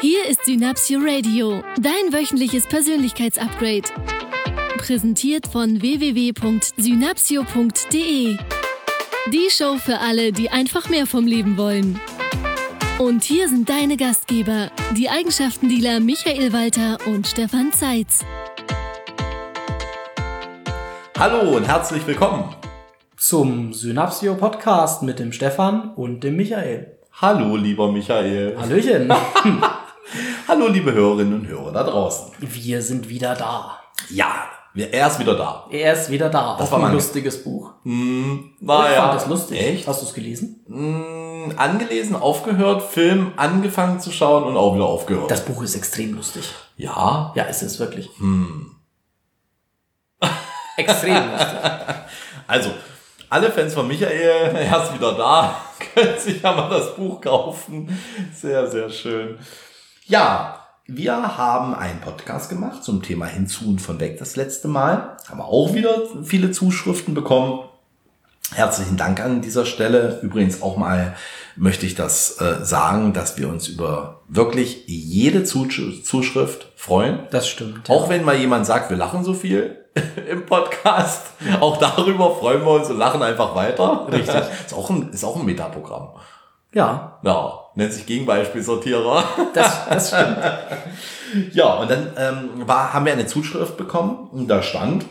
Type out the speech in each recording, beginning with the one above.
Hier ist Synapsio Radio, dein wöchentliches Persönlichkeitsupgrade. Präsentiert von www.synapsio.de. Die Show für alle, die einfach mehr vom Leben wollen. Und hier sind deine Gastgeber, die Eigenschaftendealer Michael Walter und Stefan Zeitz. Hallo und herzlich willkommen zum Synapsio Podcast mit dem Stefan und dem Michael. Hallo, lieber Michael. Hallöchen. Hallo, liebe Hörerinnen und Hörer da draußen. Wir sind wieder da. Ja, er ist wieder da. Er ist wieder da. Das war ein lustiges Buch. Hm, Ich naja. fand das lustig. Echt? Hast du es gelesen? Hm, angelesen, aufgehört, Film angefangen zu schauen und auch wieder aufgehört. Das Buch ist extrem lustig. ja. Ja, es ist wirklich. Hm. Extrem lustig. Also, alle Fans von Michael, er ist wieder da, können sich ja mal das Buch kaufen. Sehr, sehr schön. Ja, wir haben einen Podcast gemacht zum Thema Hinzu und von weg das letzte Mal. Haben auch wieder viele Zuschriften bekommen. Herzlichen Dank an dieser Stelle. Übrigens auch mal möchte ich das äh, sagen, dass wir uns über wirklich jede Zusch Zuschrift freuen. Das stimmt. Auch wenn mal jemand sagt, wir lachen so viel im Podcast, auch darüber freuen wir uns und lachen einfach weiter. Richtig. ist auch ein, ist auch ein Metaprogramm. Ja, Ja, nennt sich Gegenbeispielsortierer. das, das stimmt. Ja, und dann ähm, war, haben wir eine Zuschrift bekommen und da stand,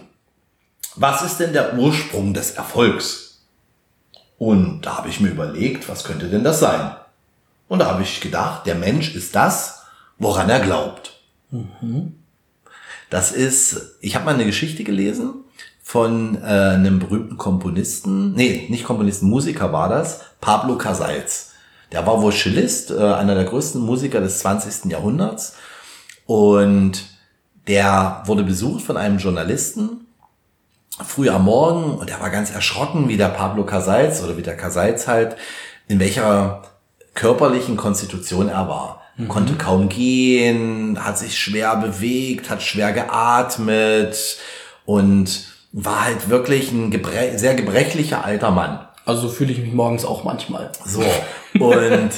was ist denn der Ursprung des Erfolgs? Und da habe ich mir überlegt, was könnte denn das sein? Und da habe ich gedacht, der Mensch ist das, woran er glaubt. Das ist, ich habe mal eine Geschichte gelesen von äh, einem berühmten Komponisten, nee, nicht Komponisten, Musiker war das, Pablo Casals. Der war wohl Cellist, äh, einer der größten Musiker des 20. Jahrhunderts. Und der wurde besucht von einem Journalisten früh am Morgen und er war ganz erschrocken, wie der Pablo Casals oder wie der Casals halt, in welcher körperlichen Konstitution er war. Konnte kaum gehen, hat sich schwer bewegt, hat schwer geatmet und war halt wirklich ein gebre sehr gebrechlicher alter Mann. Also so fühle ich mich morgens auch manchmal. So. Und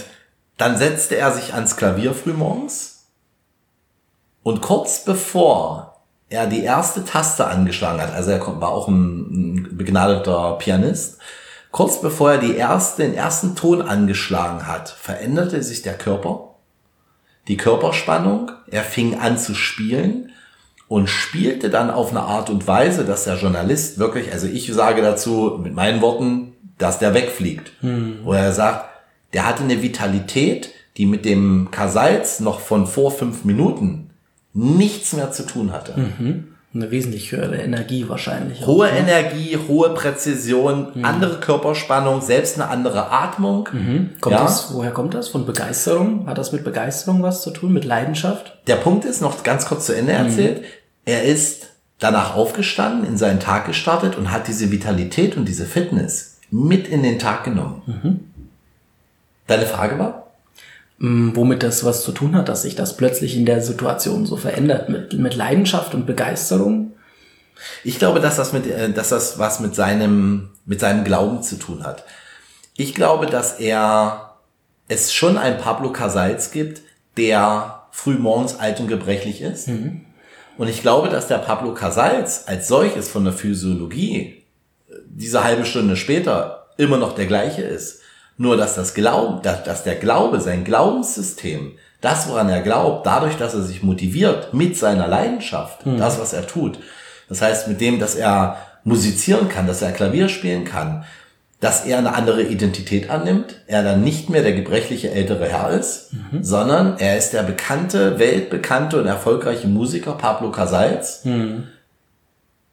dann setzte er sich ans Klavier frühmorgens. Und kurz bevor er die erste Taste angeschlagen hat, also er war auch ein, ein begnadeter Pianist, kurz bevor er die erste, den ersten Ton angeschlagen hat, veränderte sich der Körper, die Körperspannung, er fing an zu spielen und spielte dann auf eine Art und Weise, dass der Journalist wirklich, also ich sage dazu mit meinen Worten, dass der wegfliegt. Wo er sagt, der hatte eine Vitalität, die mit dem Casals noch von vor fünf Minuten nichts mehr zu tun hatte. Eine wesentlich höhere Energie wahrscheinlich. auch, Hohe ne? Energie, hohe Präzision, andere Körperspannung, selbst eine andere Atmung. Kommt Ja. das, woher kommt das? Von Begeisterung? Hat das mit Begeisterung was zu tun? Mit Leidenschaft? Der Punkt ist noch ganz kurz zu Ende erzählt. Er ist danach aufgestanden, in seinen Tag gestartet und hat diese Vitalität und diese Fitness mit in den Tag genommen. Deine Frage war? Mm, Womit das was zu tun hat, dass sich das plötzlich in der Situation so verändert? Mit, mit Leidenschaft und Begeisterung? Ich glaube, dass das mit, äh, dass das was mit seinem, mit seinem Glauben zu tun hat. Ich glaube, dass er, es schon einen Pablo Casals gibt, der frühmorgens alt und gebrechlich ist. Und ich glaube, dass der Pablo Casals als solches von der Physiologie diese halbe Stunde später immer noch der gleiche ist. Nur dass das Glauben, dass, dass der Glaube, sein Glaubenssystem, das, woran er glaubt, dadurch, dass er sich motiviert mit seiner Leidenschaft, das, was er tut. Das heißt, mit dem, dass er musizieren kann, dass er Klavier spielen kann, dass er eine andere Identität annimmt, er dann nicht mehr der gebrechliche ältere Herr ist, sondern er ist der bekannte, weltbekannte und erfolgreiche Musiker Pablo Casals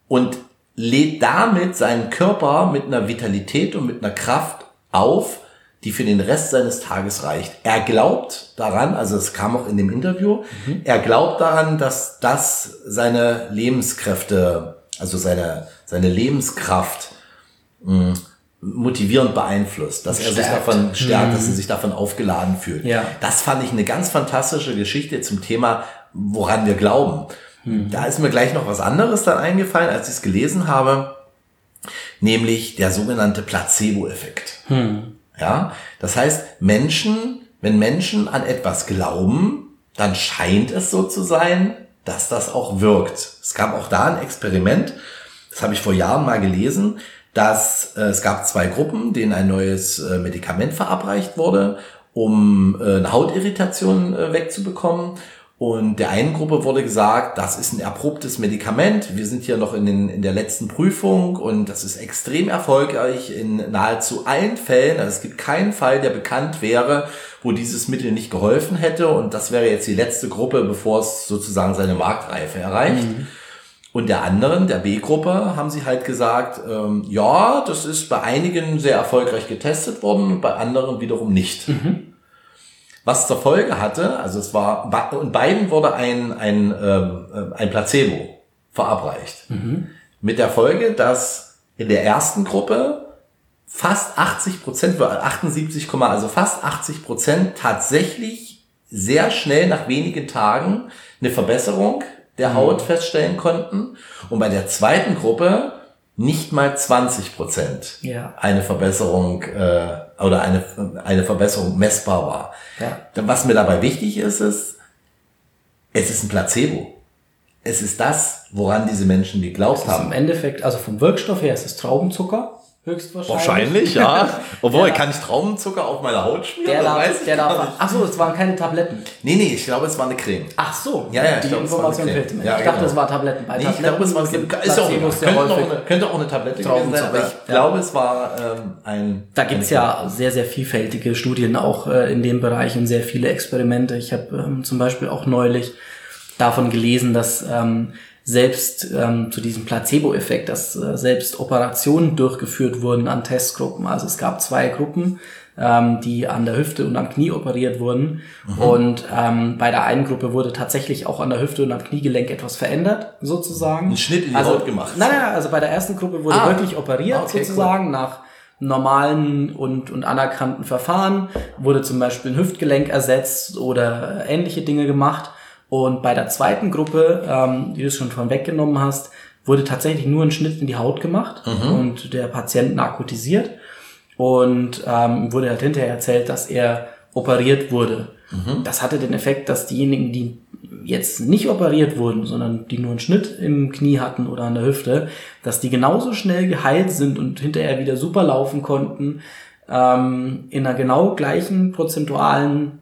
und lädt damit seinen Körper mit einer Vitalität und mit einer Kraft auf, die für den Rest seines Tages reicht. Er glaubt daran, also es kam auch in dem Interview, er glaubt daran, dass das seine Lebenskräfte, also seine, seine Lebenskraft mh, motivierend beeinflusst, dass er sich Stärkt. davon stärkt, dass er sich davon aufgeladen fühlt. Ja. Das fand ich eine ganz fantastische Geschichte zum Thema, woran wir glauben. Da ist mir gleich noch was anderes dann eingefallen, als ich es gelesen habe, nämlich der sogenannte Placebo-Effekt. Ja, das heißt, Menschen, wenn Menschen an etwas glauben, dann scheint es so zu sein, dass das auch wirkt. Es gab auch da ein Experiment, das habe ich vor Jahren mal gelesen, dass äh, es gab zwei Gruppen, denen ein neues äh, Medikament verabreicht wurde, um äh, eine Hautirritation äh, wegzubekommen. Und der einen Gruppe wurde gesagt, das ist ein erprobtes Medikament. Wir sind hier noch in, den, in der letzten Prüfung und das ist extrem erfolgreich in nahezu allen Fällen. Also es gibt keinen Fall, der bekannt wäre, wo dieses Mittel nicht geholfen hätte. Und das wäre jetzt die letzte Gruppe, bevor es sozusagen seine Marktreife erreicht. Mhm. Und der anderen, der B-Gruppe, haben sie halt gesagt, ähm, ja, das ist bei einigen sehr erfolgreich getestet worden, bei anderen wiederum nicht. Mhm. Was zur Folge hatte, also es war, und beiden wurde ein, ein, ähm, äh, ein Placebo verabreicht. Mhm. Mit der Folge, dass in der ersten Gruppe fast 80 Prozent, 78, also fast 80 Prozent tatsächlich sehr schnell nach wenigen Tagen eine Verbesserung der Haut mhm. feststellen konnten. Und bei der zweiten Gruppe nicht mal 20 Prozent ja. eine Verbesserung äh, oder eine, eine Verbesserung messbar war. Ja. Was mir dabei wichtig ist, ist, es ist ein Placebo. Es ist das, woran diese Menschen geglaubt haben. Im Endeffekt, also vom Wirkstoff her ist es Traubenzucker. Höchstwahrscheinlich. Wahrscheinlich, ja. Obwohl, kann ich Traubenzucker auf meine Haut schmieren? Der darf, der darf, ach so, es waren keine Tabletten. Nee, nee, ich glaube, es war eine Creme. Ach so. Ja, ja, die glaub, Information fehlt mir. Ja, ich dachte, genau. es war Tabletten. Bei nee, Tabletten ich glaube, es war eine Creme. Ist auch, könnte, auch eine, könnte auch eine Tablette gewesen sein, aber ich glaube, es war ähm, ein... Da gibt's ja sehr, sehr vielfältige Studien auch äh, in dem Bereich und sehr viele Experimente. Ich habe ähm, zum Beispiel auch neulich davon gelesen, dass ähm, selbst ähm, zu diesem Placebo-Effekt, dass äh, selbst Operationen durchgeführt wurden an Testgruppen. Also es gab zwei Gruppen, ähm, die an der Hüfte und am Knie operiert wurden. Mhm. Und ähm, bei der einen Gruppe wurde tatsächlich auch an der Hüfte und am Kniegelenk etwas verändert, sozusagen. Ein Schnitt in die also, Haut gemacht. Nein, nein, also bei der ersten Gruppe wurde ah. wirklich operiert, okay, sozusagen, cool. nach normalen und, und anerkannten Verfahren, wurde zum Beispiel ein Hüftgelenk ersetzt oder ähnliche Dinge gemacht. Und bei der zweiten Gruppe, ähm, die du schon von weggenommen hast, wurde tatsächlich nur ein Schnitt in die Haut gemacht mhm. und der Patient narkotisiert und ähm, wurde halt hinterher erzählt, dass er operiert wurde. Mhm. Das hatte den Effekt, dass diejenigen, die jetzt nicht operiert wurden, sondern die nur einen Schnitt im Knie hatten oder an der Hüfte, dass die genauso schnell geheilt sind und hinterher wieder super laufen konnten, ähm, in einer genau gleichen prozentualen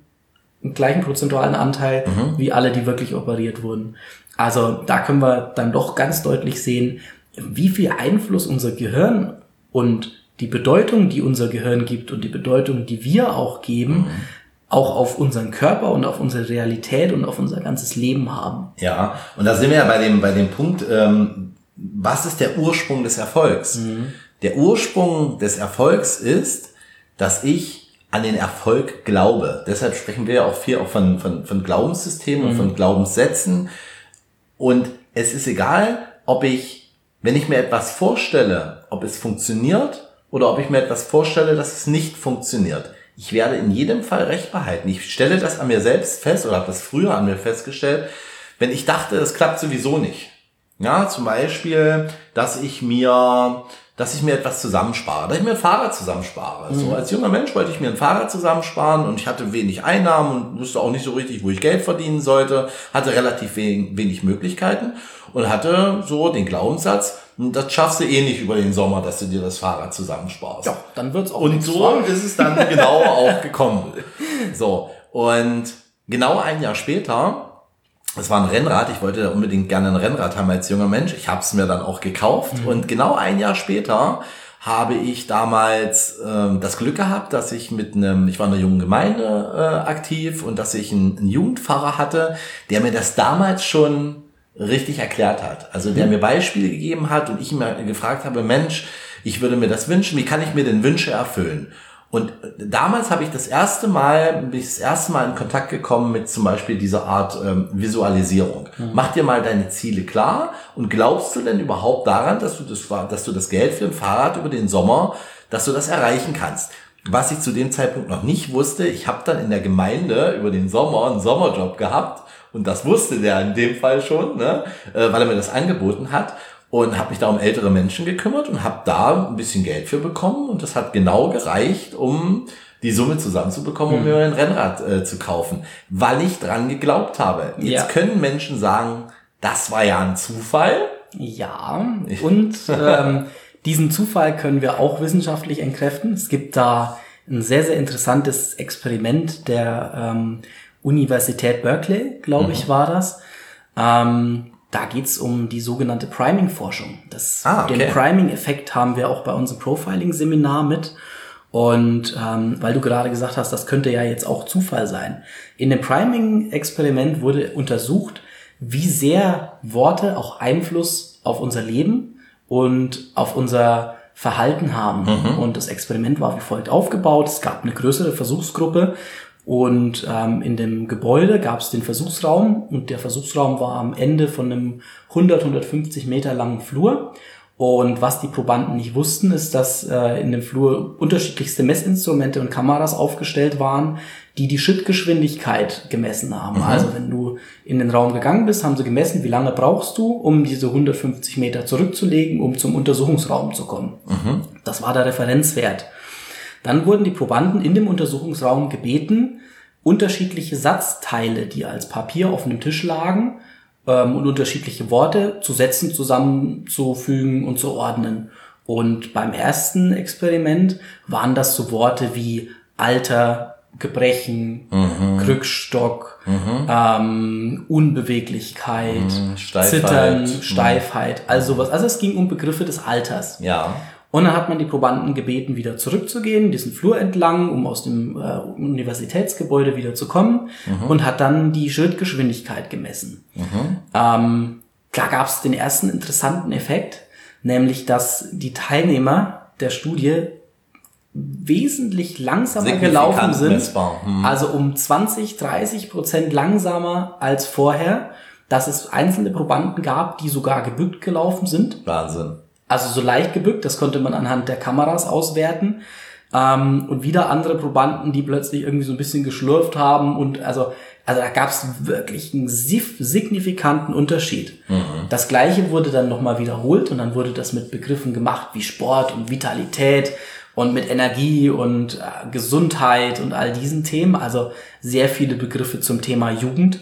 einen gleichen prozentualen Anteil mhm. wie alle, die wirklich operiert wurden. Also da können wir dann doch ganz deutlich sehen, wie viel Einfluss unser Gehirn und die Bedeutung, die unser Gehirn gibt und die Bedeutung, die wir auch geben, mhm. auch auf unseren Körper und auf unsere Realität und auf unser ganzes Leben haben. Ja, und da sind wir ja bei dem, bei dem Punkt, ähm, was ist der Ursprung des Erfolgs? Mhm. Der Ursprung des Erfolgs ist, dass ich an den Erfolg glaube. Deshalb sprechen wir ja auch viel auch von, von, von Glaubenssystemen mhm. und von Glaubenssätzen. Und es ist egal, ob ich, wenn ich mir etwas vorstelle, ob es funktioniert oder ob ich mir etwas vorstelle, dass es nicht funktioniert. Ich werde in jedem Fall recht behalten. Ich stelle das an mir selbst fest oder habe das früher an mir festgestellt, wenn ich dachte, es klappt sowieso nicht. Ja, zum Beispiel, dass ich mir dass ich mir etwas zusammenspare, dass ich mir ein Fahrrad zusammenspare. Mhm. So als junger Mensch wollte ich mir ein Fahrrad zusammensparen und ich hatte wenig Einnahmen und wusste auch nicht so richtig, wo ich Geld verdienen sollte, hatte relativ wenig, wenig Möglichkeiten und hatte so den Glaubenssatz, das schaffst du eh nicht über den Sommer, dass du dir das Fahrrad zusammensparst. Ja, dann wird's auch. Und so fahren. ist es dann genau auch gekommen. So und genau ein Jahr später es war ein Rennrad, ich wollte unbedingt gerne ein Rennrad haben als junger Mensch. Ich habe es mir dann auch gekauft mhm. und genau ein Jahr später habe ich damals ähm, das Glück gehabt, dass ich mit einem, ich war in der jungen Gemeinde äh, aktiv und dass ich einen, einen Jugendpfarrer hatte, der mir das damals schon richtig erklärt hat. Also der mhm. mir Beispiele gegeben hat und ich mir gefragt habe, Mensch, ich würde mir das wünschen, wie kann ich mir denn Wünsche erfüllen? Und damals habe ich das erste Mal, bin ich das erste Mal in Kontakt gekommen mit zum Beispiel dieser Art ähm, Visualisierung. Mhm. Mach dir mal deine Ziele klar und glaubst du denn überhaupt daran, dass du das, dass du das Geld für ein Fahrrad über den Sommer, dass du das erreichen kannst? Was ich zu dem Zeitpunkt noch nicht wusste, ich habe dann in der Gemeinde über den Sommer einen Sommerjob gehabt und das wusste der in dem Fall schon, ne? äh, weil er mir das angeboten hat und habe mich da um ältere Menschen gekümmert und habe da ein bisschen Geld für bekommen und das hat genau gereicht, um die Summe zusammenzubekommen, um mhm. mir ein Rennrad äh, zu kaufen, weil ich dran geglaubt habe. Jetzt ja. können Menschen sagen, das war ja ein Zufall. Ja, und ähm, diesen Zufall können wir auch wissenschaftlich entkräften. Es gibt da ein sehr, sehr interessantes Experiment der ähm, Universität Berkeley, glaube mhm. ich, war das. Ähm, da geht's um die sogenannte Priming-Forschung. ah, okay. Den Priming-Effekt haben wir auch bei unserem Profiling-Seminar mit. Und ähm, weil du gerade gesagt hast, das könnte ja jetzt auch Zufall sein. In dem Priming-Experiment wurde untersucht, wie sehr Worte auch Einfluss auf unser Leben und auf unser Verhalten haben. Mhm. Und das Experiment war wie folgt aufgebaut. Es gab eine größere Versuchsgruppe und ähm, in dem Gebäude gab es den Versuchsraum und der Versuchsraum war am Ende von einem 100, 150 Meter langen Flur. Und was die Probanden nicht wussten, ist, dass äh, in dem Flur unterschiedlichste Messinstrumente und Kameras aufgestellt waren, die die Schrittgeschwindigkeit gemessen haben. Mhm. Also wenn du in den Raum gegangen bist, haben sie gemessen, wie lange brauchst du, um diese 150 Meter zurückzulegen, um zum Untersuchungsraum zu kommen. Mhm. Das war der Referenzwert. Dann wurden die Probanden in dem Untersuchungsraum gebeten, unterschiedliche Satzteile, die als Papier auf einem Tisch lagen, ähm, und unterschiedliche Worte zu Sätzen zusammenzufügen und zu ordnen. Und beim ersten Experiment waren das so Worte wie Alter, Gebrechen, mhm. Krückstock, mhm. Ähm, Unbeweglichkeit, mhm. Steifheit. Zittern, mhm. Steifheit, also sowas. Also es ging um Begriffe des Alters. Ja. Und dann hat man die Probanden gebeten, wieder zurückzugehen, diesen Flur entlang, um aus dem äh, Universitätsgebäude wieder zu kommen mhm. und hat dann die Schrittgeschwindigkeit gemessen. Mhm. Ähm, da gab es den ersten interessanten Effekt, nämlich dass die Teilnehmer der Studie wesentlich langsamer gelaufen sind, mhm. also um 20, 30 Prozent langsamer als vorher, dass es einzelne Probanden gab, die sogar gebückt gelaufen sind. Wahnsinn also so leicht gebückt, das konnte man anhand der Kameras auswerten. Ähm, und wieder andere Probanden, die plötzlich irgendwie so ein bisschen geschlürft haben und also, also da gab es wirklich einen signifikanten Unterschied. Mhm. Das gleiche wurde dann nochmal wiederholt und dann wurde das mit Begriffen gemacht wie Sport und Vitalität und mit Energie und äh, Gesundheit und all diesen Themen. Also sehr viele Begriffe zum Thema Jugend.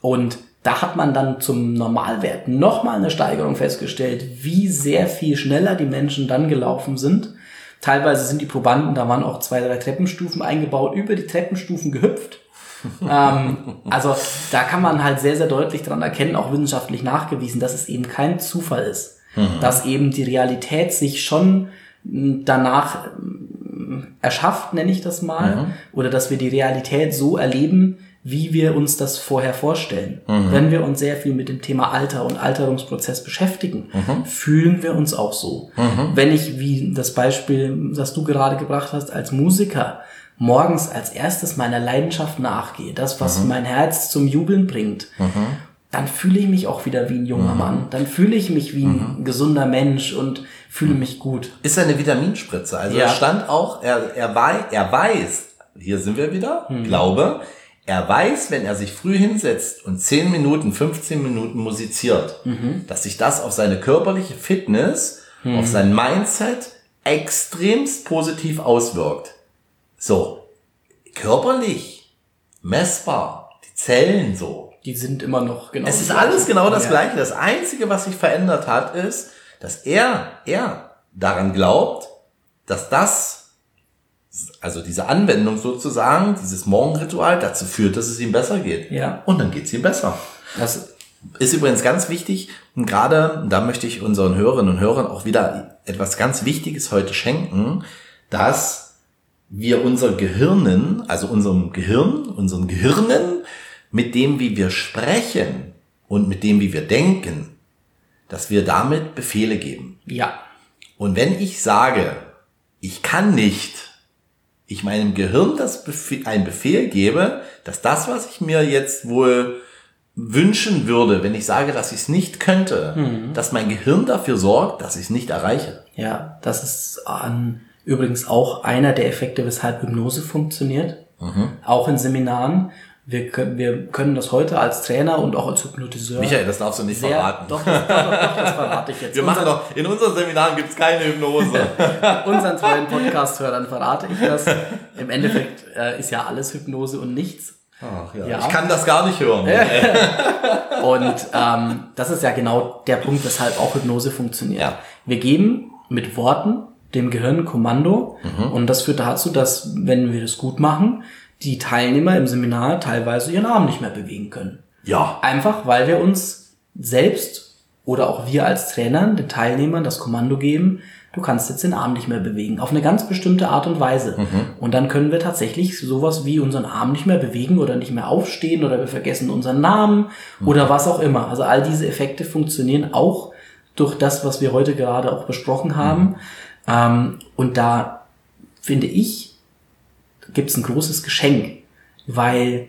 Und da hat man dann zum Normalwert nochmal eine Steigerung festgestellt, wie sehr viel schneller die Menschen dann gelaufen sind. Teilweise sind die Probanden, da waren auch zwei, drei Treppenstufen eingebaut, über die Treppenstufen gehüpft. ähm, also da kann man halt sehr, sehr deutlich dran erkennen, auch wissenschaftlich nachgewiesen, dass es eben kein Zufall ist. Mhm. Dass eben die Realität sich schon danach erschafft, nenne ich das mal, mhm. oder dass wir die Realität so erleben, wie wir uns das vorher vorstellen. Mhm. Wenn wir uns sehr viel mit dem Thema Alter und Alterungsprozess beschäftigen, mhm. fühlen wir uns auch so. Mhm. Wenn ich, wie das Beispiel, das du gerade gebracht hast, als Musiker morgens als erstes meiner Leidenschaft nachgehe, das, was mhm. mein Herz zum Jubeln bringt, mhm. dann fühle ich mich auch wieder wie ein junger mhm. Mann. Dann fühle ich mich wie ein gesunder Mensch und fühle mich gut. Ist eine Vitaminspritze. Also ja. stand auch, er, er, wei er weiß, hier sind wir wieder, glaube, er weiß, wenn er sich früh hinsetzt und 10 Minuten, 15 Minuten musiziert, mhm. dass sich das auf seine körperliche Fitness, mhm. auf sein Mindset extremst positiv auswirkt. So, körperlich, messbar, die Zellen so. Die sind immer noch genau. Es ist alles genau das ja. Gleiche. Das Einzige, was sich verändert hat, ist, dass er, er daran glaubt, dass das also diese Anwendung sozusagen, dieses Morgenritual dazu führt, dass es ihm besser geht. Ja. Und dann geht es ihm besser. Das ist übrigens ganz wichtig. Und gerade da möchte ich unseren Hörerinnen und Hörern auch wieder etwas ganz Wichtiges heute schenken, dass wir unser Gehirnen, also unserem Gehirn, unseren Gehirnen, mit dem, wie wir sprechen und mit dem, wie wir denken, dass wir damit Befehle geben. Ja. Und wenn ich sage, ich kann nicht, ich meinem Gehirn das Befehl, einen Befehl gebe, dass das, was ich mir jetzt wohl wünschen würde, wenn ich sage, dass ich es nicht könnte, mhm. dass mein Gehirn dafür sorgt, dass ich es nicht erreiche. Ja, das ist an, übrigens auch einer der Effekte, weshalb Hypnose funktioniert. Mhm. Auch in Seminaren. Wir können, wir können das heute als Trainer und auch als Hypnotiseur. Michael, das darfst du nicht sehr, verraten. Doch, das, doch, doch, das verrate ich jetzt. Wir machen doch, in unseren Seminaren gibt's keine Hypnose. unseren treuen Podcast-Hörern verrate ich das. Im Endeffekt äh, ist ja alles Hypnose und nichts. Ach, ja. ja. Ich kann das gar nicht hören. und ähm, das ist ja genau der Punkt, weshalb auch Hypnose funktioniert. Ja. Wir geben mit Worten dem Gehirn Kommando mhm. und das führt dazu, dass wenn wir das gut machen, die Teilnehmer im Seminar teilweise ihren Arm nicht mehr bewegen können. Ja. Einfach, weil wir uns selbst oder auch wir als Trainer den Teilnehmern das Kommando geben, du kannst jetzt den Arm nicht mehr bewegen, auf eine ganz bestimmte Art und Weise. Mhm. Und dann können wir tatsächlich sowas wie unseren Arm nicht mehr bewegen oder nicht mehr aufstehen oder wir vergessen unseren Namen mhm. oder was auch immer. Also all diese Effekte funktionieren auch durch das, was wir heute gerade auch besprochen haben. Mhm. Ähm, und da finde ich, gibt's ein großes Geschenk, weil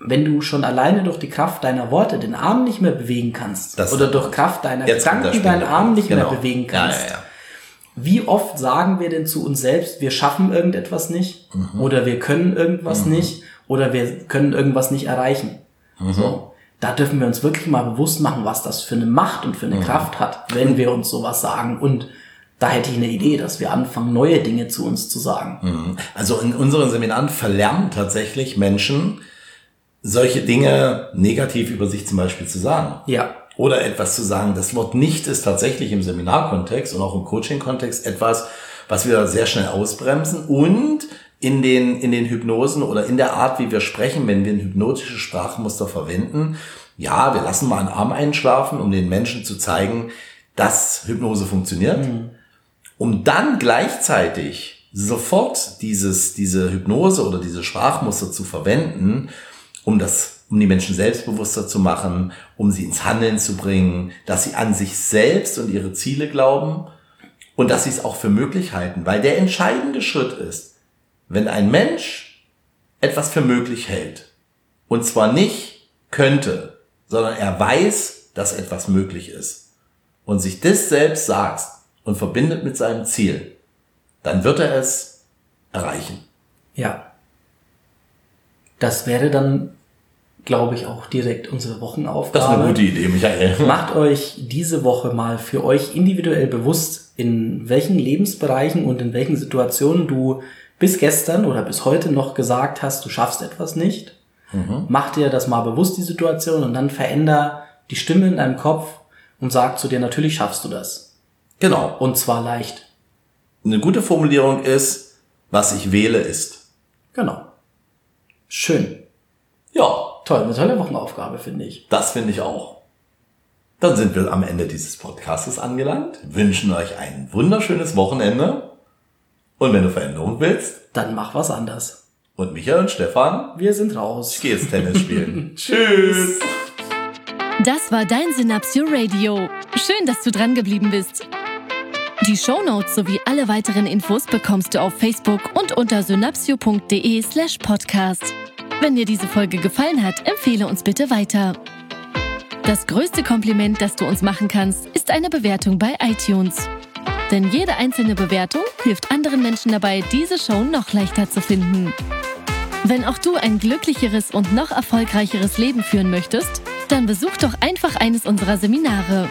wenn du schon alleine durch die Kraft deiner Worte den Arm nicht mehr bewegen kannst das oder durch Kraft deiner Gedanken deinen Arm nicht genau. mehr bewegen kannst, ja, ja, ja. wie oft sagen wir denn zu uns selbst, wir schaffen irgendetwas nicht mhm. oder wir können irgendwas mhm. nicht oder wir können irgendwas nicht erreichen? Mhm. So. Da dürfen wir uns wirklich mal bewusst machen, was das für eine Macht und für eine mhm. Kraft hat, wenn wir uns sowas sagen und da hätte ich eine Idee, dass wir anfangen, neue Dinge zu uns zu sagen. Mhm. Also in unseren Seminaren verlernen tatsächlich Menschen, solche Dinge negativ über sich zum Beispiel zu sagen. Ja. Oder etwas zu sagen. Das Wort nicht ist tatsächlich im Seminarkontext und auch im Coaching-Kontext etwas, was wir sehr schnell ausbremsen und in den, in den Hypnosen oder in der Art, wie wir sprechen, wenn wir ein hypnotisches Sprachmuster verwenden. Ja, wir lassen mal einen Arm einschlafen, um den Menschen zu zeigen, dass Hypnose funktioniert. Mhm um dann gleichzeitig sofort dieses, diese Hypnose oder diese Sprachmuster zu verwenden, um das, um die Menschen selbstbewusster zu machen, um sie ins Handeln zu bringen, dass sie an sich selbst und ihre Ziele glauben und dass sie es auch für möglich halten, weil der entscheidende Schritt ist, wenn ein Mensch etwas für möglich hält und zwar nicht könnte, sondern er weiß, dass etwas möglich ist und sich das selbst sagt, und verbindet mit seinem Ziel, dann wird er es erreichen. Ja. Das wäre dann, glaube ich, auch direkt unsere Wochenaufgabe. Das ist eine gute Idee, Michael. Macht euch diese Woche mal für euch individuell bewusst, in welchen Lebensbereichen und in welchen Situationen du bis gestern oder bis heute noch gesagt hast, du schaffst etwas nicht. Mhm. Mach dir das mal bewusst, die Situation, und dann veränder die Stimme in deinem Kopf und sag zu dir, natürlich schaffst du das. Genau. Und zwar leicht. Eine gute Formulierung ist, was ich wähle ist. Genau. Schön. Ja. Toll, eine tolle Wochenaufgabe, finde ich. Das finde ich auch. Dann sind wir am Ende dieses Podcastes angelangt, wünschen euch ein wunderschönes Wochenende. Und wenn du Veränderung willst, dann mach was anders. Und Michael und Stefan, wir sind raus. Ich gehe jetzt Tennis spielen. Tschüss. Das war dein Synapsio Radio. Schön, dass du dran geblieben bist. Die Shownotes sowie alle weiteren Infos bekommst du auf Facebook und unter synapsio.de slash podcast. Wenn dir diese Folge gefallen hat, empfehle uns bitte weiter. Das größte Kompliment, das du uns machen kannst, ist eine Bewertung bei iTunes. Denn jede einzelne Bewertung hilft anderen Menschen dabei, diese Show noch leichter zu finden. Wenn auch du ein glücklicheres und noch erfolgreicheres Leben führen möchtest, dann besuch doch einfach eines unserer Seminare.